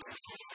よし!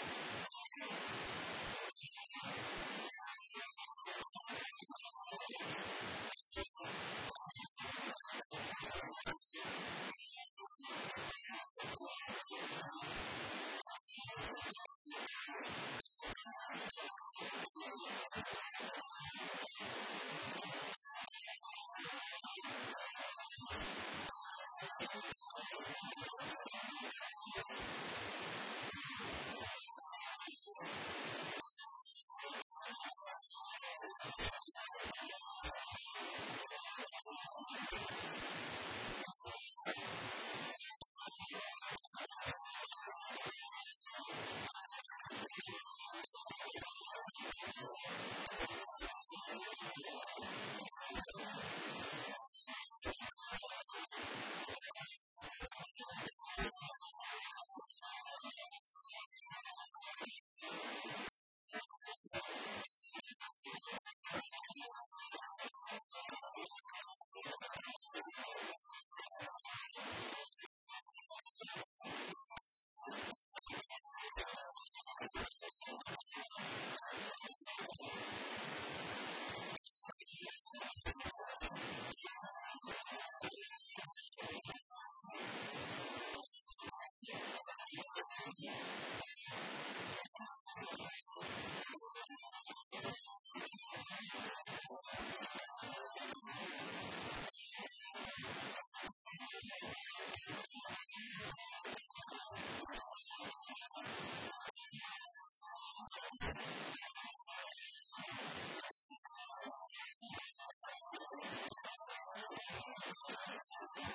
you you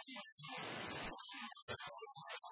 そして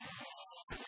すげえ!